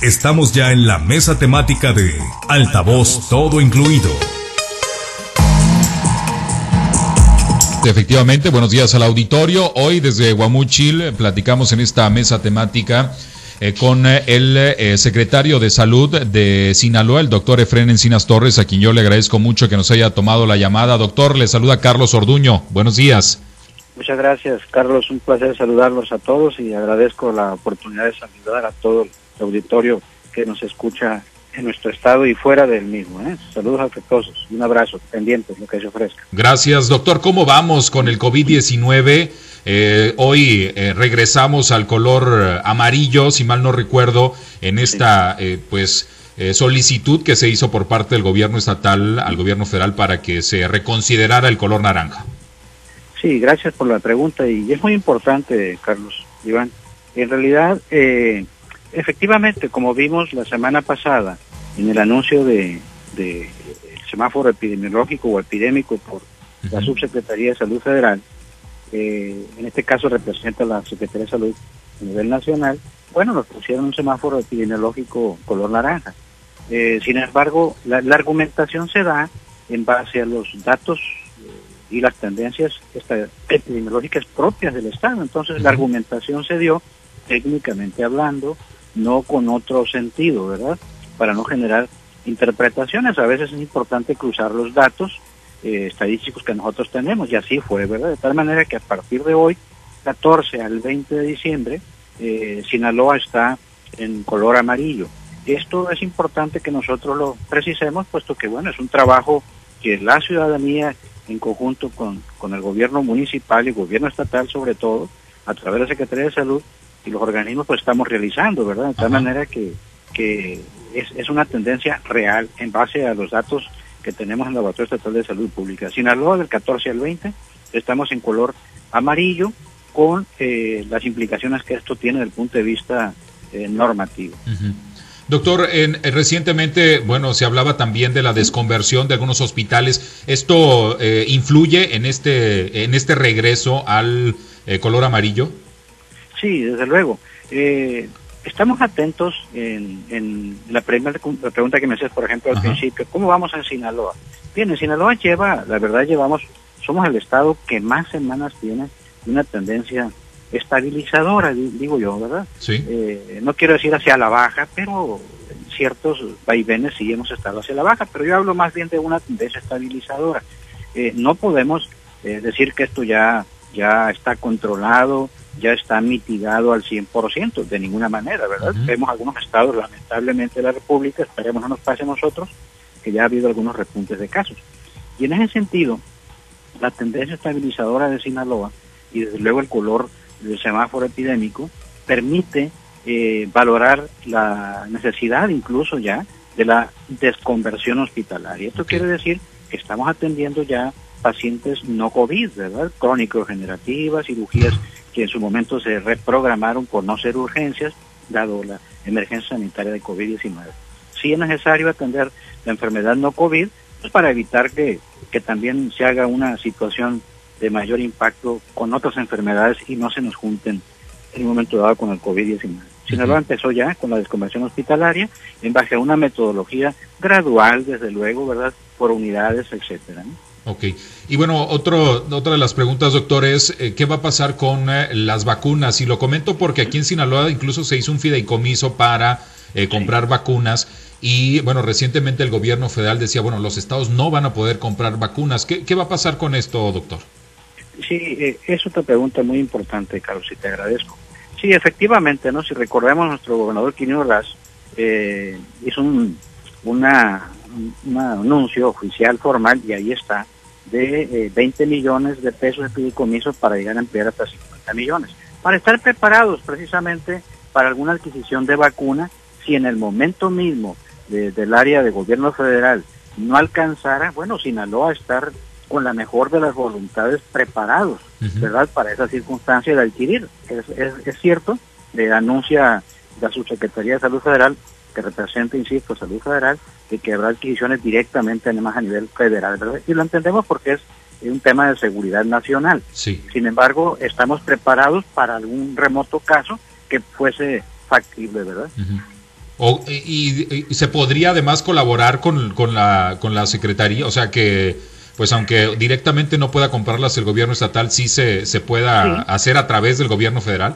Estamos ya en la mesa temática de Altavoz Todo Incluido. Efectivamente, buenos días al auditorio. Hoy desde Guamuchil platicamos en esta mesa temática eh, con eh, el eh, secretario de Salud de Sinaloa, el doctor Efren Encinas Torres, a quien yo le agradezco mucho que nos haya tomado la llamada. Doctor, le saluda Carlos Orduño. Buenos días. Muchas gracias, Carlos. Un placer saludarlos a todos y agradezco la oportunidad de saludar a todo el auditorio que nos escucha en nuestro estado y fuera del mismo. ¿eh? Saludos afectuosos y un abrazo, pendientes, lo que se ofrezca. Gracias, doctor. ¿Cómo vamos con el COVID-19? Eh, hoy eh, regresamos al color amarillo, si mal no recuerdo, en esta eh, pues solicitud que se hizo por parte del gobierno estatal al gobierno federal para que se reconsiderara el color naranja. Sí, gracias por la pregunta y es muy importante, Carlos Iván. En realidad, eh, Efectivamente, como vimos la semana pasada en el anuncio de, el semáforo epidemiológico o epidémico por la Subsecretaría de Salud Federal, eh, en este caso representa la Secretaría de Salud a nivel nacional, bueno, nos pusieron un semáforo epidemiológico color naranja. Eh, sin embargo, la, argumentación se da en base a los datos eh, y las tendencias epidemiológicas propias del Estado. Entonces, la argumentación se dio técnicamente hablando, no con otro sentido, ¿verdad? Para no generar interpretaciones. A veces es importante cruzar los datos eh, estadísticos que nosotros tenemos, y así fue, ¿verdad? De tal manera que a partir de hoy, 14 al 20 de diciembre, eh, Sinaloa está en color amarillo. Esto es importante que nosotros lo precisemos, puesto que, bueno, es un trabajo que la ciudadanía, en conjunto con, con el gobierno municipal y gobierno estatal sobre todo, a través de la Secretaría de Salud, y los organismos pues estamos realizando, ¿verdad? De tal manera que, que es, es, una tendencia real en base a los datos que tenemos en el Laboratorio Estatal de Salud Pública. Sinaloa del 14 al 20 estamos en color amarillo con eh, las implicaciones que esto tiene desde el punto de vista eh, normativo. Doctor, en, recientemente, bueno, se hablaba también de la desconversión de algunos hospitales. ¿Esto eh, influye en este, en este regreso al color amarillo? Sí, desde luego. Eh, estamos atentos en, la primera pregunta que me haces, por ejemplo, al principio, ¿cómo vamos en Sinaloa? Bien, en Sinaloa lleva, la verdad llevamos, somos el estado que más semanas tiene una tendencia estabilizadora, digo yo, ¿verdad? Sí. Eh, no quiero decir hacia la baja, pero ciertos vaivenes sí hemos estado hacia la baja, pero yo hablo más bien de una tendencia estabilizadora. Eh, no podemos decir que esto ya, ya está controlado, ya está mitigado al 100%, de ninguna manera, ¿verdad? Vemos algunos estados, lamentablemente, de la República, esperemos no nos pase a nosotros, que ya ha habido algunos repuntes de casos. Y en ese sentido, la tendencia estabilizadora de Sinaloa y desde luego el color del semáforo epidémico permite eh, valorar la necesidad incluso ya de la desconversión hospitalaria. Esto quiere decir que estamos atendiendo ya pacientes no COVID, ¿verdad? Crónico-generativas, cirugías que en su momento se reprogramaron por no ser urgencias, dado la emergencia sanitaria de COVID-19. Sí es necesario atender la enfermedad no COVID, pues para evitar que, que también se haga una situación de mayor impacto con otras enfermedades y no se nos junten en un momento dado con el COVID-19. Sinaloa empezó ya con la desconversión hospitalaria en base a una metodología gradual, desde luego, ¿verdad? Por unidades, etcétera. Ok. Y bueno, otro, otra de las preguntas, doctor, es eh, ¿qué va a pasar con eh, las vacunas? Y lo comento porque aquí en Sinaloa incluso se hizo un fideicomiso para eh, comprar vacunas. Y bueno, recientemente el gobierno federal decía, bueno, los estados no van a poder comprar vacunas. ¿Qué, qué va a pasar con esto, doctor? Sí, es otra pregunta muy importante, Carlos, y te agradezco. Sí, efectivamente, ¿no? Si recordemos, nuestro gobernador Quinio Raz hizo un, una, un anuncio oficial formal y ahí está de 20 eh, millones de pesos de fideicomiso para llegar a emplear hasta 50 millones. Para estar preparados precisamente para alguna adquisición de vacuna, si en el momento mismo del área de gobierno federal no alcanzara, bueno, Sinaloa estar con la mejor de las voluntades preparados, ¿verdad? Para esa circunstancia de adquirir. Es, es, es cierto, le anuncia la Subsecretaría de Salud Federal que representa, insisto, Salud Federal, de que habrá adquisiciones directamente además a nivel federal, ¿verdad? Y lo entendemos porque es un tema de seguridad nacional. Sí. Sin embargo, estamos preparados para algún remoto caso que fuese factible, ¿verdad? O, y, se podría además colaborar con, con, la, con la Secretaría, o sea que, pues aunque directamente no pueda comprarlas el gobierno estatal, sí se, se pueda hacer a través del gobierno federal.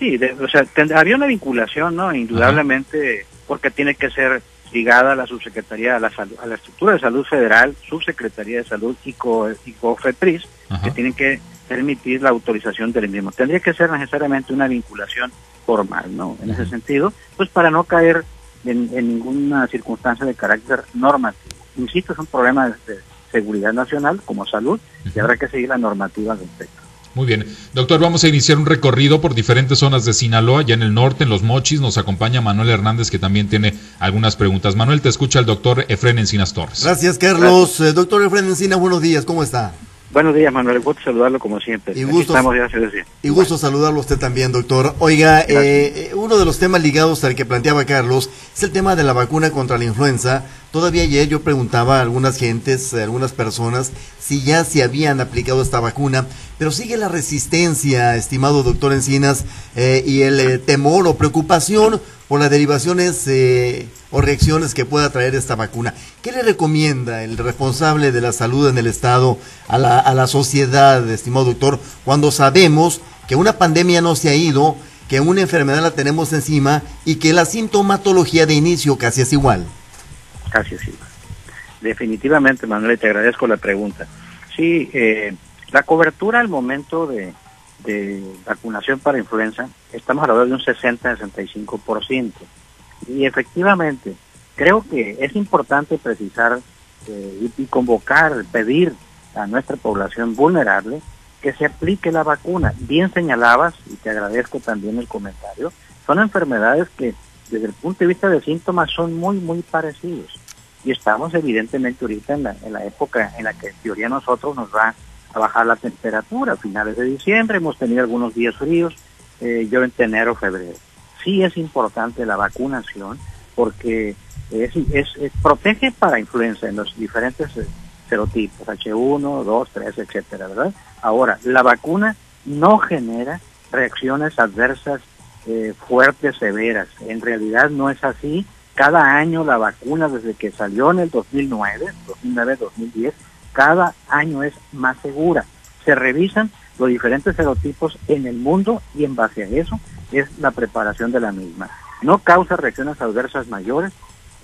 Sí, o sea, habría una vinculación, ¿no? Indudablemente, porque tiene que ser ligada a la subsecretaría, a la, a la estructura de salud federal, subsecretaría de salud y, co, y COFEPRIS, que tienen que permitir la autorización del mismo. Tendría que ser necesariamente una vinculación formal, ¿no? En ese sentido, pues para no caer en, ninguna circunstancia de carácter normativo. Insisto, es un problema de seguridad nacional como salud y habrá que seguir la normativa al respecto. Muy bien. Doctor, vamos a iniciar un recorrido por diferentes zonas de Sinaloa, ya en el norte, en los Mochis. Nos acompaña Manuel Hernández, que también tiene algunas preguntas. Manuel, te escucha el doctor Efren Encinas Torres. Gracias, Carlos. Eh, doctor Efren Encinas, buenos días. ¿Cómo está? Buenos días, Manuel. Gusto saludarlo como siempre. Y gusto, estamos ya, y gusto saludarlo usted también, doctor. Oiga, eh, uno de los temas ligados al que planteaba Carlos es el tema de la vacuna contra la influenza. Todavía ayer yo preguntaba a algunas gentes, a algunas personas, si ya se habían aplicado esta vacuna, pero sigue la resistencia, estimado doctor Encinas, eh, y el eh, temor o preocupación por las derivaciones eh, o reacciones que pueda traer esta vacuna. ¿Qué le recomienda el responsable de la salud en el Estado a la, a la sociedad, estimado doctor, cuando sabemos que una pandemia no se ha ido, que una enfermedad la tenemos encima y que la sintomatología de inicio casi es igual? Casi es igual. Definitivamente, Manuel, te agradezco la pregunta. Sí, eh, la cobertura al momento de, de vacunación para influenza, estamos hablando de un 60-65%. Y efectivamente, creo que es importante precisar eh, y, convocar, pedir a nuestra población vulnerable que se aplique la vacuna. Bien señalabas, y te agradezco también el comentario, son enfermedades que desde el punto de vista de síntomas son muy, muy parecidos. Y estamos evidentemente ahorita en la, en la época en la que en teoría nosotros nos va bajar la temperatura. A finales de diciembre hemos tenido algunos días fríos, eh, yo en enero, febrero. Sí es importante la vacunación porque es, es, protege para influenza en los diferentes eh, serotipos, H1, 2, 3, etcétera, ¿verdad? Ahora, la vacuna no genera reacciones adversas eh, fuertes, severas. En realidad no es así. Cada año la vacuna, desde que salió en el 2009, 2009, 2010, cada año es más segura. Se revisan los diferentes serotipos en el mundo y en base a eso es la preparación de la misma. No causa reacciones adversas mayores,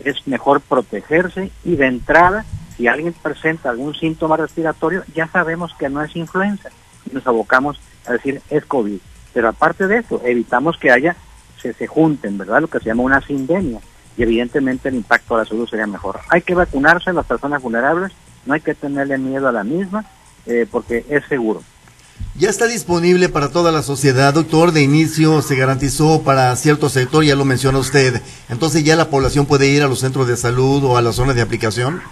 es mejor protegerse y de entrada, si alguien presenta algún síntoma respiratorio, ya sabemos que no es influenza nos abocamos a decir es COVID. Pero aparte de eso, evitamos que haya, se, se junten, ¿verdad? Lo que se llama una sindemia y evidentemente el impacto a la salud sería mejor. Hay que vacunarse a las personas vulnerables no hay que tenerle miedo a la misma eh, porque es seguro. Ya está disponible para toda la sociedad, doctor. De inicio se garantizó para cierto sector, ya lo menciona usted. Entonces ya la población puede ir a los centros de salud o a las zonas de aplicación.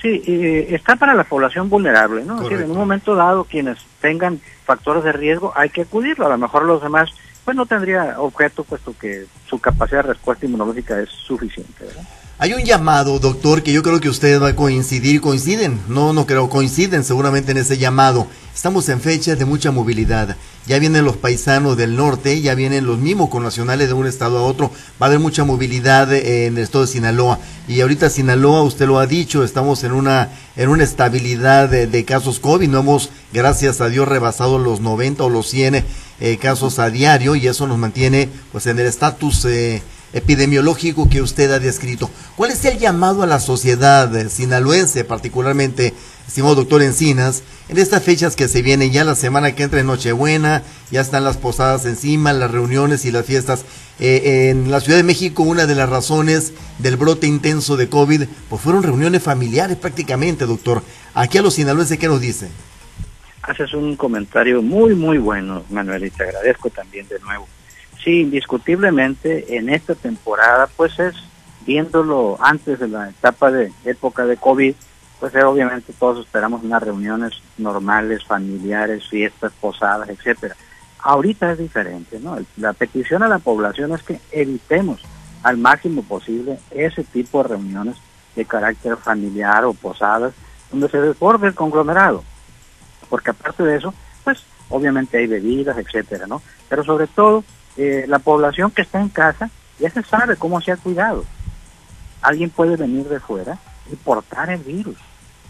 Sí, eh, está para la población vulnerable, ¿no? en un momento dado quienes tengan factores de riesgo hay que acudirlo. A lo mejor los demás, pues no tendría objeto, puesto que su capacidad de respuesta inmunológica es suficiente, ¿verdad? Hay un llamado, doctor, que yo creo que usted va a coincidir, coinciden, no, no creo, coinciden seguramente en ese llamado. Estamos en fechas de mucha movilidad. Ya vienen los paisanos del norte, ya vienen los mismos connacionales de un estado a otro. Va a haber mucha movilidad en el estado de Sinaloa. Y ahorita Sinaloa, usted lo ha dicho, estamos en una, en una estabilidad de, casos COVID. No hemos, gracias a Dios, rebasado los 90 o los 100 eh, casos a diario y eso nos mantiene pues en el estatus eh, epidemiológico que usted ha descrito. ¿Cuál es el llamado a la sociedad sinaloense, particularmente, estimado doctor Encinas, en estas fechas que se vienen ya la semana que entra en Nochebuena, ya están las posadas encima, las reuniones y las fiestas? Eh, en la Ciudad de México, una de las razones del brote intenso de COVID, pues fueron reuniones familiares prácticamente, doctor. Aquí a los sinaloenses, ¿qué nos dice? Haces un comentario muy, muy bueno, Manuel, y te agradezco también de nuevo sí, indiscutiblemente en esta temporada, pues es viéndolo antes de la etapa de época de COVID, pues obviamente todos esperamos unas reuniones normales, familiares, fiestas, posadas, etcétera. Ahorita es diferente, ¿no? La petición a la población es que evitemos al máximo posible ese tipo de reuniones de carácter familiar o posadas donde se desborde el conglomerado. Porque aparte de eso, pues obviamente hay bebidas, etcétera, ¿no? Pero sobre todo eh, la población que está en casa, Ya se sabe cómo se ha cuidado. Alguien puede venir de fuera y portar el virus,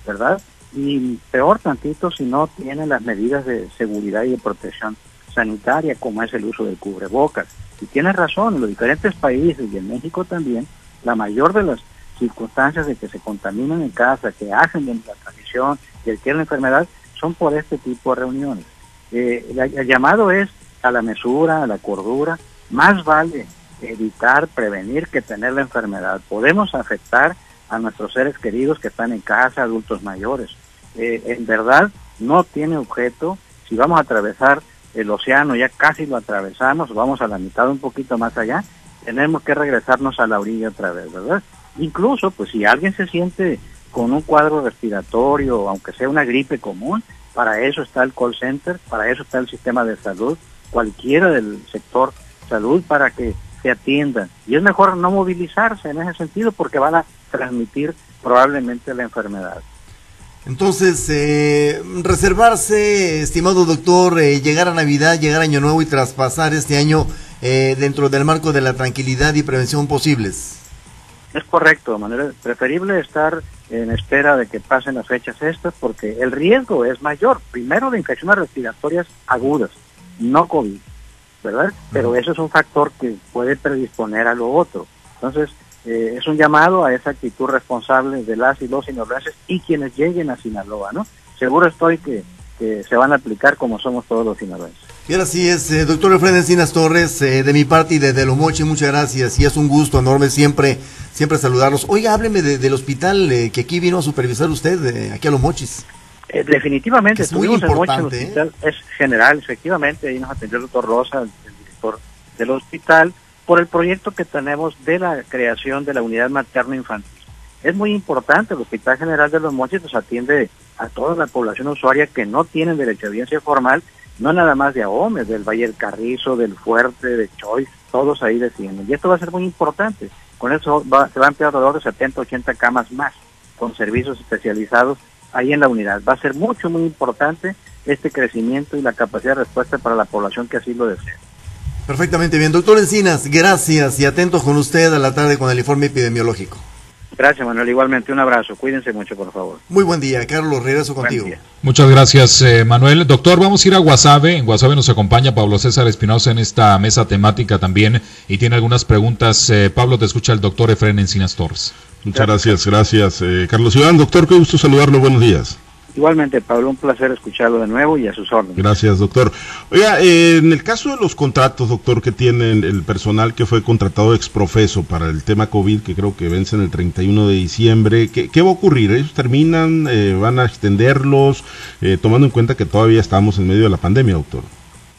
¿verdad? Y peor tantito si no tiene las medidas de seguridad y de protección sanitaria, como es el uso del cubrebocas. Y tiene razón, en los diferentes países y en México también, la mayor de las circunstancias de que se contaminan en casa, que hacen de la transmisión, que adquieren la enfermedad, son por este tipo de reuniones. Eh, el llamado es a la mesura, a la cordura, más vale evitar, prevenir que tener la enfermedad. Podemos afectar a nuestros seres queridos que están en casa, adultos mayores. Eh, en verdad no tiene objeto, si vamos a atravesar el océano, ya casi lo atravesamos, vamos a la mitad, un poquito más allá, tenemos que regresarnos a la orilla otra vez, ¿verdad? Incluso, pues si alguien se siente con un cuadro respiratorio, aunque sea una gripe común, para eso está el call center, para eso está el sistema de salud, cualquiera del sector salud, para que se atiendan. Y es mejor no movilizarse en ese sentido porque van a transmitir probablemente la enfermedad. Entonces, eh, reservarse, estimado doctor, eh, llegar a Navidad, llegar a Año Nuevo y traspasar este año eh, dentro del marco de la tranquilidad y prevención posibles. Es correcto, de manera preferible estar en espera de que pasen las fechas estas porque el riesgo es mayor. Primero de infecciones respiratorias agudas, no COVID, ¿verdad? Pero eso es un factor que puede predisponer a lo otro. Entonces, eh, es un llamado a esa actitud responsable de las y los sinaloenses y quienes lleguen a Sinaloa, ¿no? Seguro estoy que, se van a aplicar como somos todos los sinaloenses. Y ahora sí es, eh, doctor Alfredo Encinas Torres, eh, de mi parte y de Lomochi, muchas gracias y es un gusto enorme siempre siempre saludarlos. Oiga, hábleme del hospital que aquí vino a supervisar usted, aquí a Lomochis. Definitivamente, es muy importante. hospital, es general, efectivamente, ahí nos atendió el doctor Rosa, el director del hospital, por el proyecto que tenemos de la creación de la unidad materno-infantil. Es muy importante, el Hospital General de los Mochis nos atiende a toda la población usuaria que no tienen derecho a audiencia formal, no nada más de AOMES, del Valle del Carrizo, del Fuerte, de Choice, todos ahí defienden. Y esto va a ser muy importante. Con eso se va a ampliar alrededor de 70, 80 camas más, con servicios especializados ahí en la unidad. Va a ser mucho, muy importante este crecimiento y la capacidad de respuesta para la población que así lo desea. Perfectamente bien. Doctor Encinas, gracias y atentos con usted a la tarde con el informe epidemiológico. Gracias, Manuel. Igualmente, un abrazo. Cuídense mucho, por favor. Muy buen día. Carlos, regreso contigo. Muchas gracias, eh, Manuel. Doctor, vamos a ir a Guasave. En Guasave nos acompaña Pablo César Espinosa en esta mesa temática también y tiene algunas preguntas. Eh, Pablo, te escucha el doctor Efren Encinas Torres. Muchas gracias, gracias. Eh, Carlos Iván, doctor, qué gusto saludarlo. Buenos días. Igualmente, Pablo, un placer escucharlo de nuevo y a sus órdenes. Gracias, doctor. Oiga, eh, en el caso de los contratos, doctor, que tienen el personal que fue contratado exprofeso para el tema COVID, que creo que vence en el 31 de diciembre, ¿qué, va a ocurrir? ¿Ellos terminan? Eh, ¿Van a extenderlos? Eh, tomando en cuenta que todavía estamos en medio de la pandemia, doctor.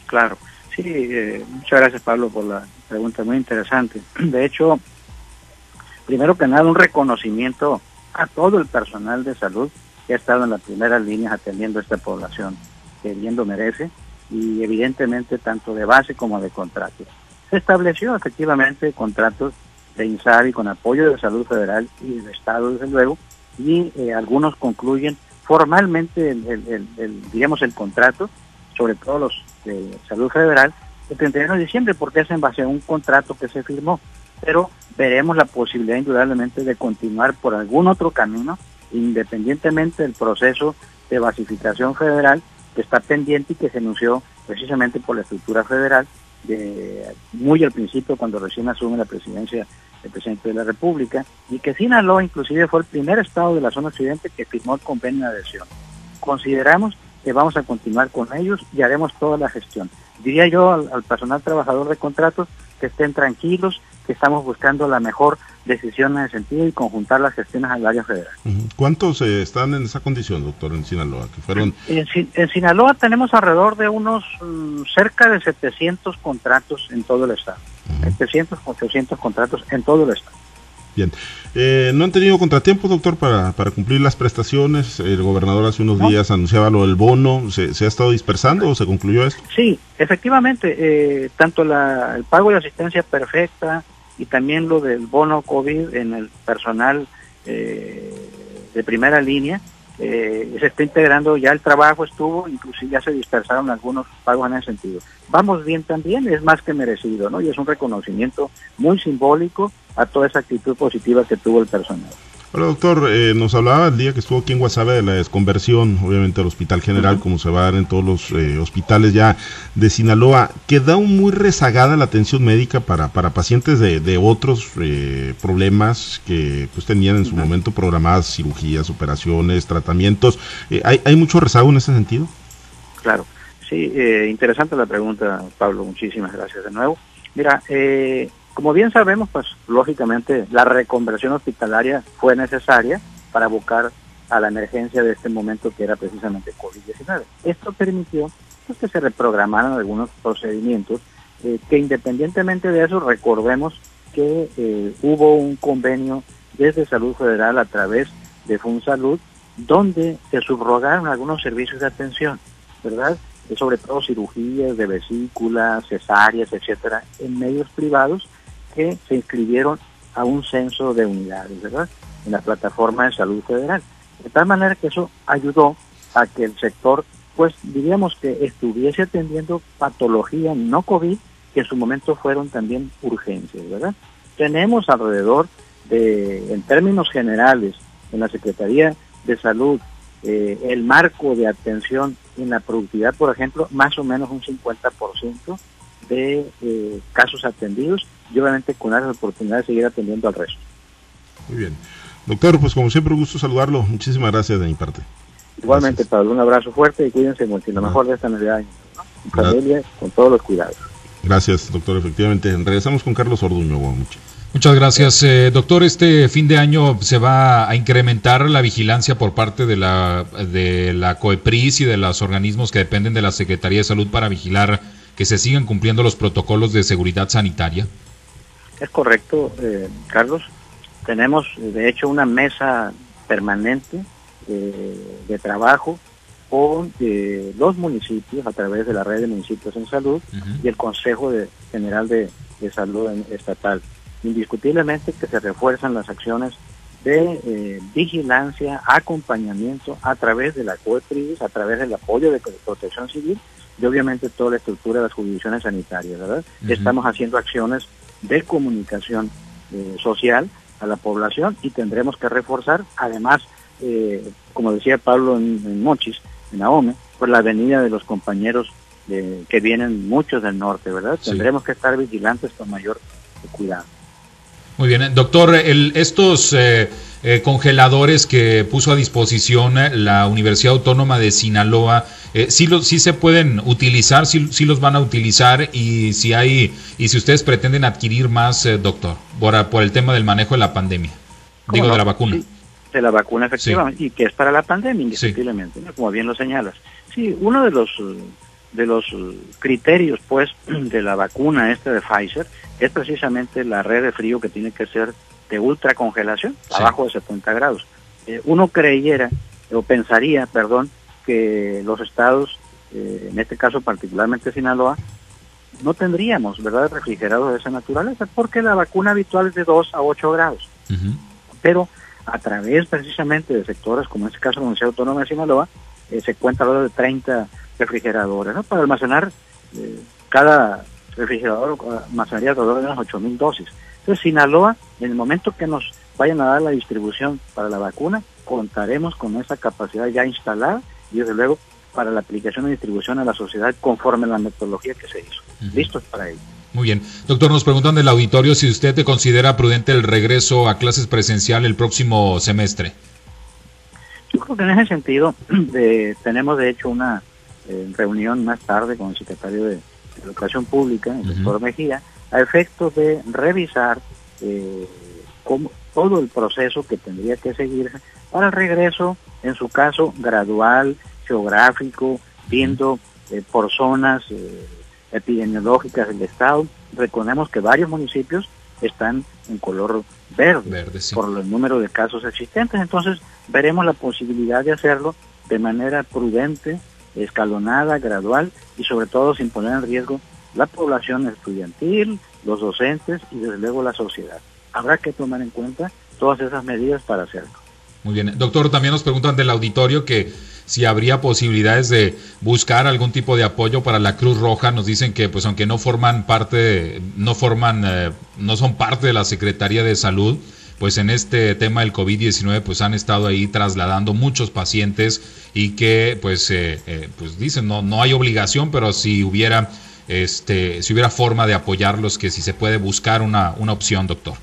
Claro, sí, muchas gracias, Pablo, por la pregunta muy interesante. De hecho, primero que nada, un reconocimiento a todo el personal de salud que ha estado en las primeras líneas atendiendo a esta población que bien lo merece y evidentemente tanto de base como de contrato. Se estableció efectivamente contratos de INSABI con apoyo de Salud Federal y del Estado, desde luego, y eh, algunos concluyen formalmente el, el, digamos, el contrato, sobre todo los de Salud Federal, el 31 de diciembre, porque es en base a un contrato que se firmó. Pero veremos la posibilidad indudablemente de continuar por algún otro camino independientemente del proceso de basificación federal que está pendiente y que se anunció precisamente por la estructura federal de, muy al principio cuando recién asume la presidencia el presidente de la República y que Sinaloa inclusive fue el primer estado de la zona occidente que firmó el convenio de adhesión. Consideramos que vamos a continuar con ellos y haremos toda la gestión. Diría yo al personal trabajador de contratos que estén tranquilos, que estamos buscando la mejor decisión en ese sentido y conjuntar las gestiones al área federal. ¿Cuántos eh, están en esa condición, doctor, en Sinaloa? Que fueron... en, Sinaloa tenemos alrededor de unos mm, cerca de 700 contratos en todo el estado. 700 800 contratos en todo el estado. Bien. Eh, ¿No han tenido contratiempos, doctor, para, para cumplir las prestaciones? El gobernador hace unos días anunciaba lo del bono. ¿Se, ha estado dispersando o se concluyó esto? Sí, efectivamente. Eh, tanto la, el pago de asistencia perfecta, y también lo del bono COVID en el personal eh, de primera línea eh, se está integrando, ya el trabajo estuvo, inclusive ya se dispersaron algunos pagos en ese sentido. Vamos bien también, es más que merecido, ¿no? Y es un reconocimiento muy simbólico a toda esa actitud positiva que tuvo el personal. Hola doctor, eh, nos hablaba el día que estuvo aquí en Guasave de la desconversión, obviamente al Hospital General, como se va a dar en todos los eh, hospitales ya de Sinaloa. Queda muy rezagada la atención médica para, para pacientes de, de otros eh, problemas que pues tenían en su momento programadas cirugías, operaciones, tratamientos. ¿hay, ¿Hay mucho rezago en ese sentido? Claro, sí, interesante la pregunta, Pablo, muchísimas gracias de nuevo. Mira, eh, como bien sabemos, pues lógicamente la reconversión hospitalaria fue necesaria para abocar a la emergencia de este momento que era precisamente COVID-19. Esto permitió pues, que se reprogramaran algunos procedimientos eh, que independientemente de eso recordemos que eh, hubo un convenio desde Salud Federal a través de FunSalud donde se subrogaron algunos servicios de atención, ¿verdad? sobre todo cirugías de vesículas, cesáreas, etcétera, en medios privados que se inscribieron a un censo de unidades, ¿verdad? En la plataforma de salud federal. De tal manera que eso ayudó a que el sector, pues diríamos que estuviese atendiendo patología no COVID, que en su momento fueron también urgencias, ¿verdad? Tenemos alrededor de, en términos generales, en la Secretaría de Salud, eh, el marco de atención en la productividad, por ejemplo, más o menos un 50% de eh, casos atendidos y obviamente con la oportunidad de seguir atendiendo al resto. Muy bien. Doctor, pues como siempre, un gusto saludarlo. Muchísimas gracias de mi parte. Igualmente, Pablo, un abrazo fuerte y cuídense mucho. Lo mejor de esta Navidad, ¿no? familia, con todos los cuidados. Gracias, doctor. Efectivamente, regresamos con Carlos Orduño. Mucho. Muchas gracias, eh, doctor. Este fin de año se va a incrementar la vigilancia por parte de la de la COEPRIS y de los organismos que dependen de la Secretaría de Salud para vigilar que se sigan cumpliendo los protocolos de seguridad sanitaria. Es correcto, eh, Carlos. Tenemos, de hecho, una mesa permanente eh, de trabajo con eh, los municipios a través de la red de municipios en salud y el Consejo General de, Salud Estatal. Indiscutiblemente que se refuerzan las acciones de vigilancia, acompañamiento a través de la COEPRIS, a través del apoyo de protección civil y obviamente toda la estructura de las jurisdicciones sanitarias, ¿verdad? Estamos haciendo acciones de comunicación eh, social a la población y tendremos que reforzar, además, eh, como decía Pablo en, Mochis, en Ahome, por la venida de los compañeros que vienen muchos del norte, ¿verdad? Tendremos que estar vigilantes con mayor cuidado. Muy bien, doctor, el, estos eh, eh, congeladores que puso a disposición eh, la Universidad Autónoma de Sinaloa, eh, sí, sí se pueden utilizar, sí, sí, los van a utilizar y si hay y si ustedes pretenden adquirir más, doctor, por, por el tema del manejo de la pandemia, digo de la vacuna. de la vacuna efectivamente y que es para la pandemia indiscutiblemente, como bien lo señalas. Sí, uno de los de los criterios pues de la vacuna esta de Pfizer es precisamente la red de frío que tiene que ser de ultracongelación, abajo de 70 grados. Eh, uno creyera, o pensaría, perdón, que los estados, eh, en este caso particularmente Sinaloa, no tendríamos, ¿verdad?, refrigerados de esa naturaleza, porque la vacuna habitual es de 2 a 8 grados. Pero a través precisamente de sectores, como en este caso la Universidad Autónoma de Sinaloa, eh, se cuenta alrededor de 30 refrigeradores, ¿no?, para almacenar cada refrigerador almacenaría alrededor de unas 8.000 dosis. Entonces, Sinaloa, en el momento que nos vayan a dar la distribución para la vacuna, contaremos con esa capacidad ya instalada y desde luego para la aplicación y distribución a la sociedad conforme a la metodología que se hizo. Listos para ello. Muy bien. Doctor, nos preguntan del auditorio si usted te considera prudente el regreso a clases presencial el próximo semestre. Yo creo que en ese sentido tenemos de hecho una eh, reunión más tarde con el secretario de Educación Pública, el doctor Mejía, a efectos de revisar eh, todo el proceso que tendría que seguirse para el regreso, en su caso, gradual, geográfico, viendo eh, por zonas eh, epidemiológicas del Estado. Recordemos que varios municipios están en color verde, por el número de casos existentes, entonces veremos la posibilidad de hacerlo de manera prudente, escalonada, gradual y sobre todo sin poner en riesgo la población estudiantil, los docentes y desde luego la sociedad. Habrá que tomar en cuenta todas esas medidas para hacerlo. Muy bien. Doctor, también nos preguntan del auditorio que si habría posibilidades de buscar algún tipo de apoyo para la Cruz Roja. Nos dicen que, pues, aunque no forman parte, no forman, eh, no son parte de la Secretaría de Salud, pues en este tema del COVID-19 pues han estado ahí trasladando muchos pacientes y que pues eh, eh, pues dicen no no hay obligación pero si hubiera este si hubiera forma de apoyarlos que si se puede buscar una, una opción doctor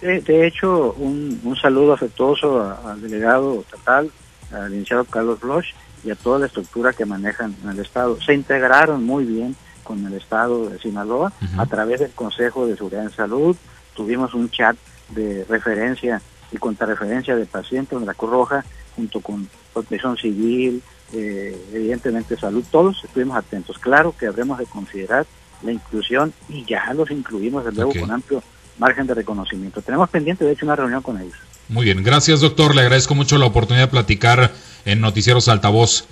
de, hecho un, un, saludo afectuoso al delegado estatal al licenciado Carlos Bloch y a toda la estructura que manejan en el estado. Se integraron muy bien con el estado de Sinaloa a través del Consejo de Seguridad en Salud. Tuvimos un chat de referencia y contrarreferencia de pacientes de la Cruz Roja, junto con protección civil, eh, evidentemente salud, todos estuvimos atentos. Claro que habremos de considerar la inclusión y ya los incluimos, desde luego, con amplio margen de reconocimiento. Tenemos pendiente, de hecho, una reunión con ellos. Muy bien, gracias doctor, le agradezco mucho la oportunidad de platicar en Noticieros Altavoz.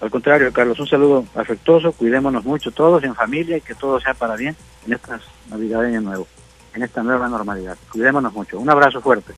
Al contrario, Carlos, un saludo afectuoso, cuidémonos mucho todos en familia y que todo sea para bien en estas Navidades de Año Nuevo en esta nueva normalidad. Cuidémonos mucho. Un abrazo fuerte.